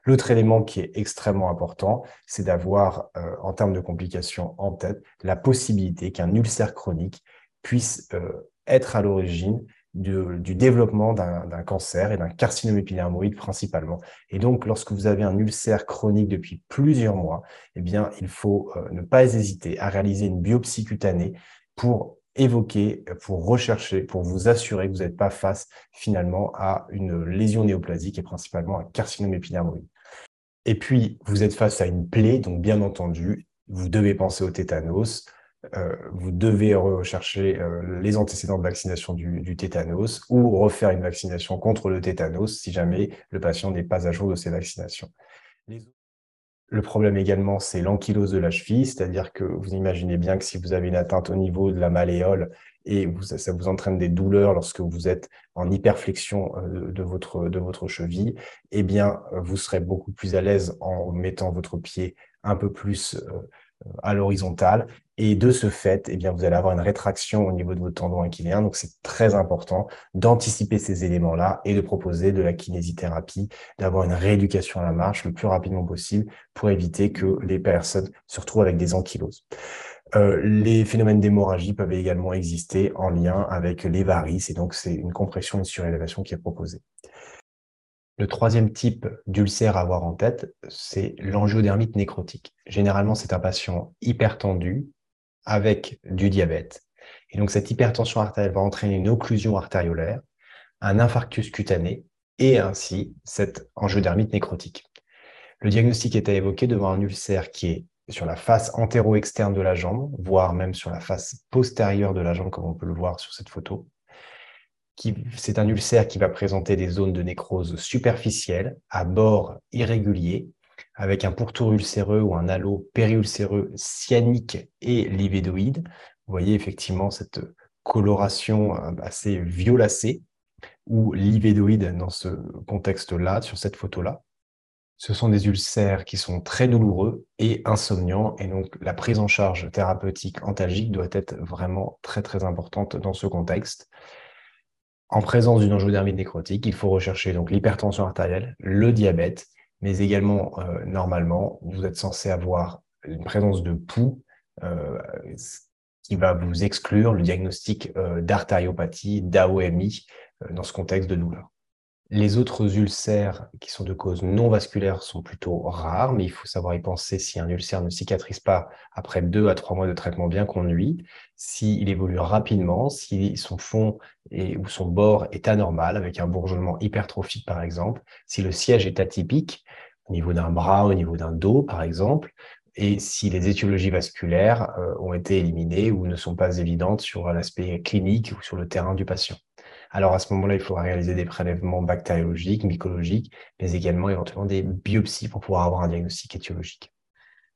L'autre élément qui est extrêmement important, c'est d'avoir, euh, en termes de complications en tête, la possibilité qu'un ulcère chronique puisse euh, être à l'origine du développement d'un cancer et d'un carcinome épidermoïde principalement. Et donc, lorsque vous avez un ulcère chronique depuis plusieurs mois, eh bien, il faut euh, ne pas hésiter à réaliser une biopsie cutanée pour évoquer, pour rechercher, pour vous assurer que vous n'êtes pas face finalement à une lésion néoplasique et principalement un carcinome épidermoïde. Et puis, vous êtes face à une plaie, donc bien entendu, vous devez penser au tétanos, euh, vous devez rechercher euh, les antécédents de vaccination du, tétanos ou refaire une vaccination contre le tétanos si jamais le patient n'est pas à jour de ses vaccinations. Le problème également, c'est l'ankylose de la cheville, c'est-à-dire que vous imaginez bien que si vous avez une atteinte au niveau de la malléole et ça vous entraîne des douleurs lorsque vous êtes en hyperflexion euh, de votre, de votre cheville, eh bien, vous serez beaucoup plus à l'aise en mettant votre pied un peu plus à l'horizontale. Et de ce fait, eh bien, vous allez avoir une rétraction au niveau de votre tendon aquilien. Donc, c'est très important d'anticiper ces éléments-là et de proposer de la kinésithérapie, d'avoir une rééducation à la marche le plus rapidement possible pour éviter que les personnes se retrouvent avec des ankyloses. Euh, les phénomènes d'hémorragie peuvent également exister en lien avec les varices et donc c'est une compression et une surélévation qui est proposée. Le troisième type d'ulcère à avoir en tête, c'est l'angiodermite nécrotique. Généralement, c'est un patient hypertendu avec du diabète. Et donc, cette hypertension artérielle va entraîner une occlusion artériolaire, un infarctus cutané et ainsi cette angiodermite nécrotique. Le diagnostic est à évoquer devant un ulcère qui est sur la face antéro-externe de la jambe, voire même sur la face postérieure de la jambe, comme on peut le voir sur cette photo, c'est un ulcère qui va présenter des zones de nécrose superficielle à bord irrégulier, avec un pourtour ulcéreux ou un halo périulcéreux cyanique et livédoïde. Vous voyez effectivement cette coloration euh, assez violacée ou livédoïde dans ce contexte-là, sur cette photo-là. Ce sont des ulcères qui sont très douloureux et insomniants, et donc la prise en charge thérapeutique antalgique doit être vraiment très très importante dans ce contexte en présence d'une angiodermite nécrotique, il faut rechercher donc l'hypertension artérielle, le diabète, mais également, euh, normalement, vous êtes censé avoir une présence de pouls euh, qui va vous exclure le diagnostic euh, d'artériopathie, d'AOMI dans ce contexte de douleur. Les autres ulcères qui sont de cause non vasculaire sont plutôt rares, mais il faut savoir y penser si un ulcère ne cicatrise pas après deux à trois mois de traitement bien conduit, s'il évolue rapidement, si son fond et, ou son bord est anormal, avec un bourgeonnement hypertrophique par exemple, si le siège est atypique, au niveau d'un bras, au niveau d'un dos par exemple, et si les étiologies vasculaires euh, ont été éliminées ou ne sont pas évidentes sur l'aspect clinique ou sur le terrain du patient. Alors à ce moment-là, il faudra réaliser des prélèvements bactériologiques, mycologiques, mais également éventuellement des biopsies pour pouvoir avoir un diagnostic étiologique.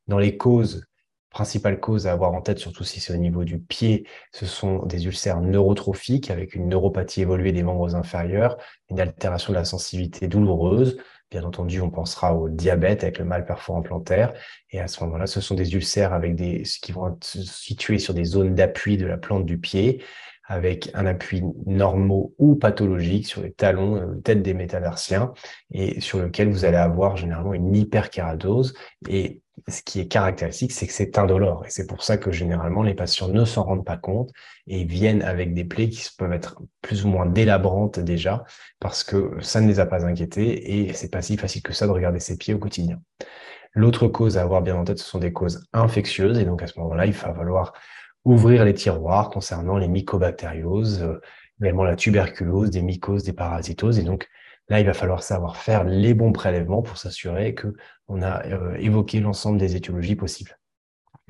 Dans les causes, principales causes à avoir en tête, surtout si c'est au niveau du pied, ce sont des ulcères neurotrophiques avec une neuropathie évoluée des membres inférieurs, une altération de la sensibilité douloureuse. Bien entendu, on pensera au diabète avec le mal perforant plantaire. Et à ce moment-là, ce sont des ulcères avec des, qui vont être situés sur des zones d'appui de la plante du pied avec un appui normaux ou pathologique sur les talons, euh, tête des métatarsiens, et sur lequel vous allez avoir généralement une hyperkératose. Et ce qui est caractéristique, c'est que c'est indolore. Et c'est pour ça que généralement, les patients ne s'en rendent pas compte et viennent avec des plaies qui peuvent être plus ou moins délabrantes déjà, parce que ça ne les a pas inquiétés et c'est pas si facile que ça de regarder ses pieds au quotidien. L'autre cause à avoir bien en tête, ce sont des causes infectieuses. Et donc, à ce moment-là, il va falloir ouvrir les tiroirs concernant les mycobactérioses, euh, également la tuberculose, des mycoses, des parasitoses. Et donc, là, il va falloir savoir faire les bons prélèvements pour s'assurer qu'on a euh, évoqué l'ensemble des étiologies possibles.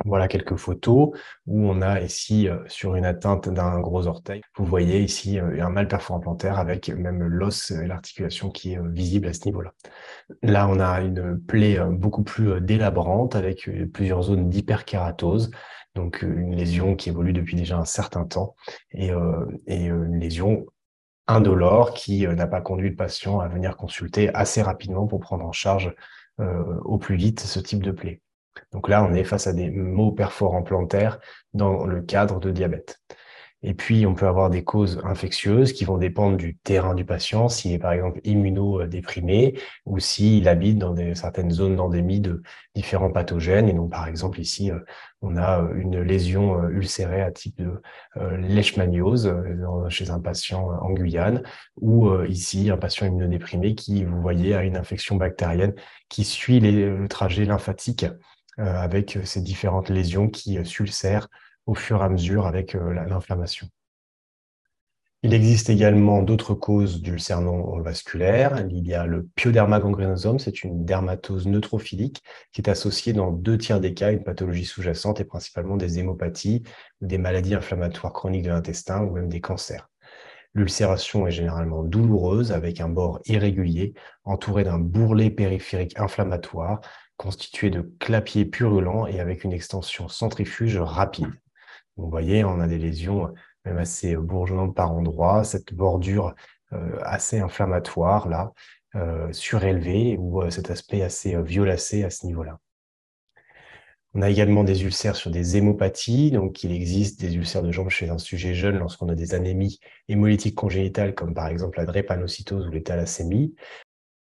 Voilà quelques photos où on a ici, euh, sur une atteinte d'un gros orteil, vous voyez ici un mal perforant plantaire avec même l'os et l'articulation qui est visible à ce niveau-là. Là, on a une plaie beaucoup plus délabrante avec plusieurs zones d'hyperkératose donc euh, une lésion qui évolue depuis déjà un certain temps et, euh, euh, une lésion indolore qui n'a pas conduit le patient à venir consulter assez rapidement pour prendre en charge au plus vite ce type de plaie. Donc là, on est face à des maux perforants plantaires dans le cadre de diabète. Et puis, on peut avoir des causes infectieuses qui vont dépendre du terrain du patient, s'il est par exemple immunodéprimé ou s'il habite dans des, certaines zones d'endémie de différents pathogènes. Et donc, par exemple, ici, on a euh, une lésion euh, ulcérée à type de leishmaniose chez un patient en Guyane ou ici, un patient immunodéprimé qui, vous voyez, a une infection bactérienne qui suit le trajet lymphatique avec ces différentes lésions qui s'ulcèrent au fur et à mesure avec euh, l'inflammation. Il existe également d'autres causes d'ulcères non vasculaires. Il y a le pyoderma gangrenosum, c'est une dermatose neutrophilique qui est associée dans deux tiers des cas à une pathologie sous-jacente et principalement des hémopathies, des maladies inflammatoires chroniques de l'intestin ou même des cancers. L'ulcération est généralement douloureuse avec un bord irrégulier entouré d'un bourrelet périphérique inflammatoire constitué de clapiers purulents et avec une extension centrifuge rapide. Vous voyez, on a des lésions même assez bourgeonnantes par endroits, cette bordure euh, assez inflammatoire là, euh, surélevée, ou euh, cet aspect assez violacé à ce niveau-là. On a également des ulcères sur des hémopathies, donc il existe des ulcères de jambes chez un sujet jeune lorsqu'on a des anémies hémolytiques congénitales, comme par exemple la drépanocytose ou les thalassémies.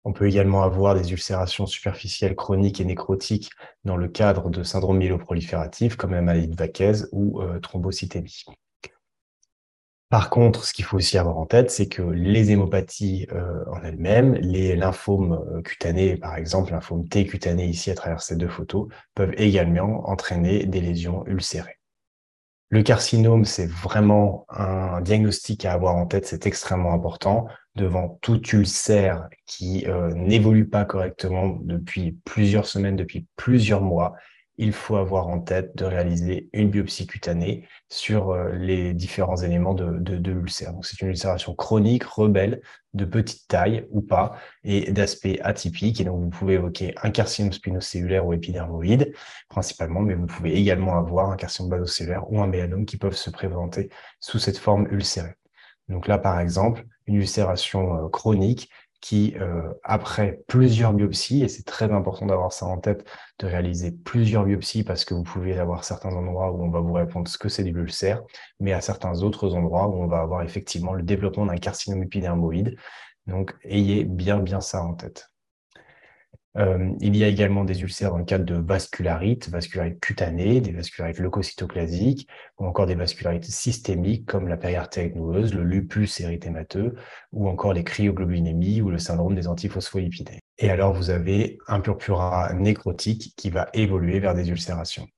On peut également avoir des ulcérations superficielles chroniques et nécrotiques dans le cadre de syndrome myéloprolifératif, comme la maladie de Vaquez ou thrombocytémie. Par contre, ce qu'il faut aussi avoir en tête, c'est que les hémopathies euh, en elles-mêmes, les lymphomes euh, cutanés, par exemple, lymphome T cutané ici à travers ces deux photos, peuvent également entraîner des lésions ulcérées. Le carcinome, c'est vraiment un diagnostic à avoir en tête, c'est extrêmement important. Devant tout ulcère qui euh, n'évolue pas correctement depuis plusieurs semaines, depuis plusieurs mois, il faut avoir en tête de réaliser une biopsie cutanée sur euh, les différents éléments de, l'ulcère. C'est une ulcération chronique, rebelle, de petite taille ou pas, et d'aspect atypique. Et donc, vous pouvez évoquer un carcinome spinocellulaire ou épidermoïde, principalement, mais vous pouvez également avoir un carcinome basocellulaire ou un mélanome qui peuvent se présenter sous cette forme ulcérée. Donc là, par exemple, une ulcération euh, chronique qui, euh, après plusieurs biopsies, et c'est très important d'avoir ça en tête, de réaliser plusieurs biopsies parce que vous pouvez avoir certains endroits où on va vous répondre ce que c'est du ulcère, mais à certains autres endroits où on va avoir effectivement le développement d'un carcinome épidermoïde. Donc, ayez bien, bien ça en tête. Euh, il y a également des ulcères dans le cadre de vascularites, vascularites cutanées, des vascularites leucocytoclasiques, ou encore des vascularites systémiques comme la périartérite noueuse, le lupus érythémateux, ou encore les cryoglobulinémies ou le syndrome des antiphospholipidés. Et alors, vous avez un purpura nécrotique qui va évoluer vers des ulcérations.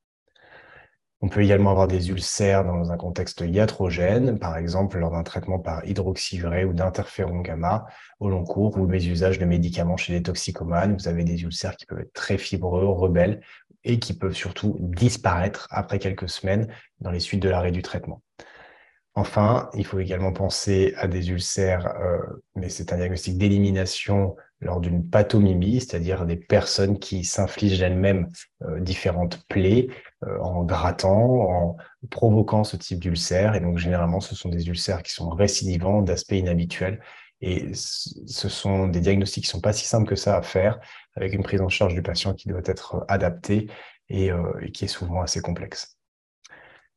On peut également avoir des ulcères dans un contexte iatrogène, par exemple lors d'un traitement par hydroxyurée ou d'interféron gamma au long cours ou mes usages de médicaments chez les toxicomanes. Vous avez des ulcères qui peuvent être très fibreux, rebelles et qui peuvent surtout disparaître après quelques semaines dans les suites de l'arrêt du traitement. Enfin, il faut également penser à des ulcères, euh, mais c'est un diagnostic d'élimination lors d'une pathomimie, c'est-à-dire des personnes qui s'infligent elles-mêmes euh, différentes plaies euh, en grattant, en provoquant ce type d'ulcère. Et donc, généralement, ce sont des ulcères qui sont récidivants, d'aspect inhabituel. Et ce sont des diagnostics qui ne sont pas si simples que ça à faire, avec une prise en charge du patient qui doit être adaptée et qui est souvent assez complexe.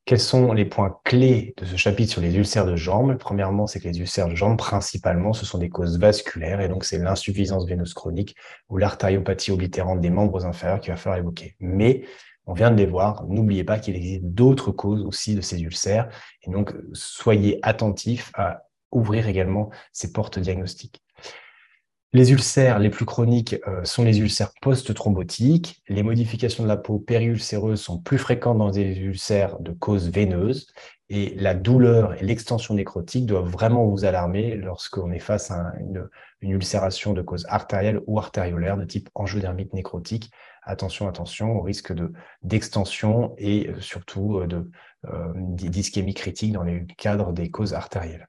Quels sont les points clés de ce chapitre sur les ulcères de jambes Premièrement, c'est que les ulcères de jambes, principalement, ce sont des causes vasculaires, et donc c'est l'insuffisance veineuse chronique ou l'artériopathie oblitérante des membres inférieurs qu'il va falloir évoquer. Mais on vient de les voir, n'oubliez pas qu'il existe d'autres causes aussi de ces ulcères, et donc soyez attentifs à ouvrir également ces portes diagnostiques. Les ulcères les plus chroniques euh, sont les ulcères post-thrombotiques. Les modifications de la peau périulcéreuse sont plus fréquentes dans des ulcères de cause veineuse. Et la douleur et l'extension nécrotique doivent vraiment vous alarmer lorsqu'on est face à une, ulcération de cause artérielle ou artériolaire de type angiodermite nécrotique. Attention, attention au risque d'extension et euh, surtout euh, de d'ischémie critique dans les cadres des causes artérielles.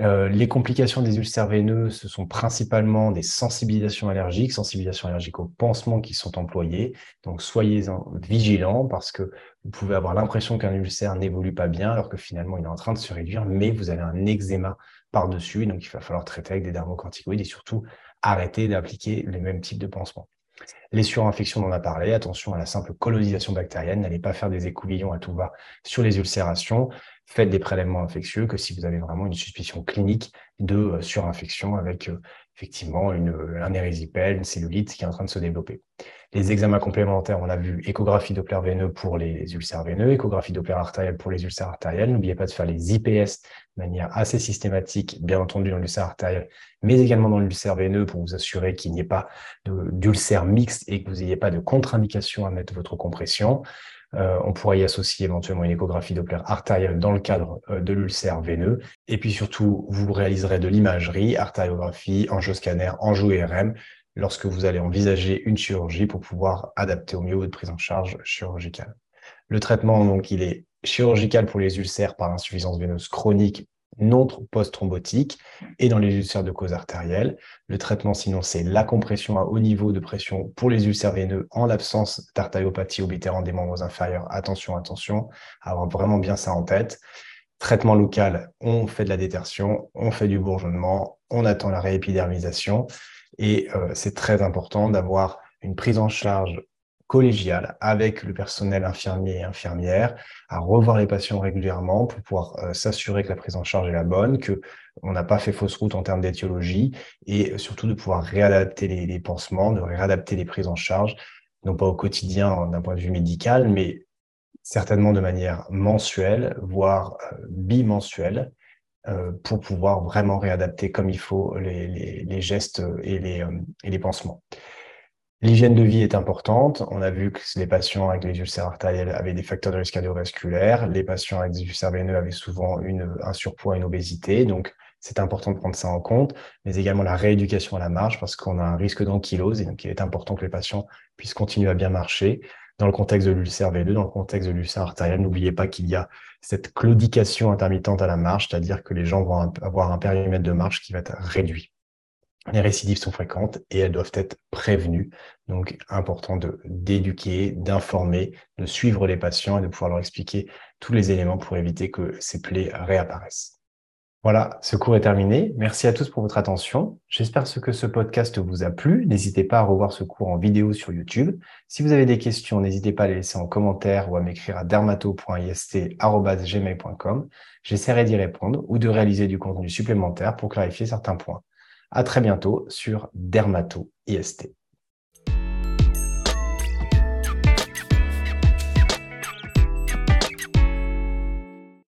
Euh, les complications des ulcères veineux, ce sont principalement des sensibilisations allergiques, sensibilisations allergiques aux pansements qui sont employés. Donc, soyez vigilants parce que vous pouvez avoir l'impression qu'un ulcère n'évolue pas bien alors que finalement, il est en train de se réduire, mais vous avez un eczéma par-dessus. Donc, il va falloir traiter avec des dermocorticoïdes et surtout arrêter d'appliquer les mêmes types de pansements. Les surinfections, on en a parlé. Attention à la simple colonisation bactérienne. N'allez pas faire des écouvillons à tout va sur les ulcérations. faites des prélèvements infectieux que si vous avez vraiment une suspicion clinique de euh, surinfection avec euh, effectivement une, un érysipèle, une cellulite qui est en train de se développer. Les examens complémentaires, on a vu échographie Doppler veineux pour les ulcères veineux, échographie Doppler artérielle pour les ulcères artériels. N'oubliez pas de faire les IPS de manière assez systématique, bien entendu dans l'ulcère artériel, mais également dans l'ulcère veineux pour vous assurer qu'il n'y ait pas d'ulcère mixte et que vous n'ayez pas de contre-indication à mettre votre compression. Euh, on pourrait y associer éventuellement une échographie Doppler artérielle dans le cadre euh, de l'ulcère veineux. Et puis surtout, vous réaliserez de l'imagerie, artériographie, angioscanner, angio-IRM lorsque vous allez envisager une chirurgie pour pouvoir adapter au mieux votre prise en charge chirurgicale. Le traitement, donc, il est chirurgical pour les ulcères par insuffisance veineuse chronique non post-thrombotique et dans les ulcères de cause artérielle. Le traitement, sinon, c'est la compression à haut niveau de pression pour les ulcères veineux en l'absence d'artériopathie obitérante des membres inférieurs. Attention, attention, avoir vraiment bien ça en tête. Traitement local, on fait de la détertion, on fait du bourgeonnement, on attend la réépidermisation. Et euh, c'est très important d'avoir une prise en charge collégiale avec le personnel infirmier et infirmière, à revoir les patients régulièrement pour pouvoir euh, s'assurer que la prise en charge est la bonne, que on n'a pas fait fausse route en termes d'étiologie et surtout de pouvoir réadapter les, les, pansements, de réadapter les prises en charge, non pas au quotidien d'un point de vue médical, mais certainement de manière mensuelle, voire euh, bimensuelle, euh, pour pouvoir vraiment réadapter comme il faut les, gestes et les, et les pansements. L'hygiène de vie est importante. On a vu que les patients avec les ulcères artériels avaient des facteurs de risque cardiovasculaire. Les patients avec des ulcères veineux avaient souvent un surpoids, une obésité. Donc, c'est important de prendre ça en compte, mais également la rééducation à la marche parce qu'on a un risque d'ankylose et donc il est important que les patients puissent continuer à bien marcher dans le contexte de l'ulcère V2, dans le contexte de l'ulcère artériel, n'oubliez pas qu'il y a cette claudication intermittente à la marche, c'est-à-dire que les gens vont avoir un périmètre de marche qui va être réduit. Les récidives sont fréquentes et elles doivent être prévenues. Donc, important de d'éduquer, d'informer, de suivre les patients et de pouvoir leur expliquer tous les éléments pour éviter que ces plaies réapparaissent. Voilà, ce cours est terminé. Merci à tous pour votre attention. J'espère que ce podcast vous a plu. N'hésitez pas à revoir ce cours en vidéo sur YouTube. Si vous avez des questions, n'hésitez pas à les laisser en commentaire ou à m'écrire à dermato.ist.gmail.com. J'essaierai d'y répondre ou de réaliser du contenu supplémentaire pour clarifier certains points. À très bientôt sur Dermato IST.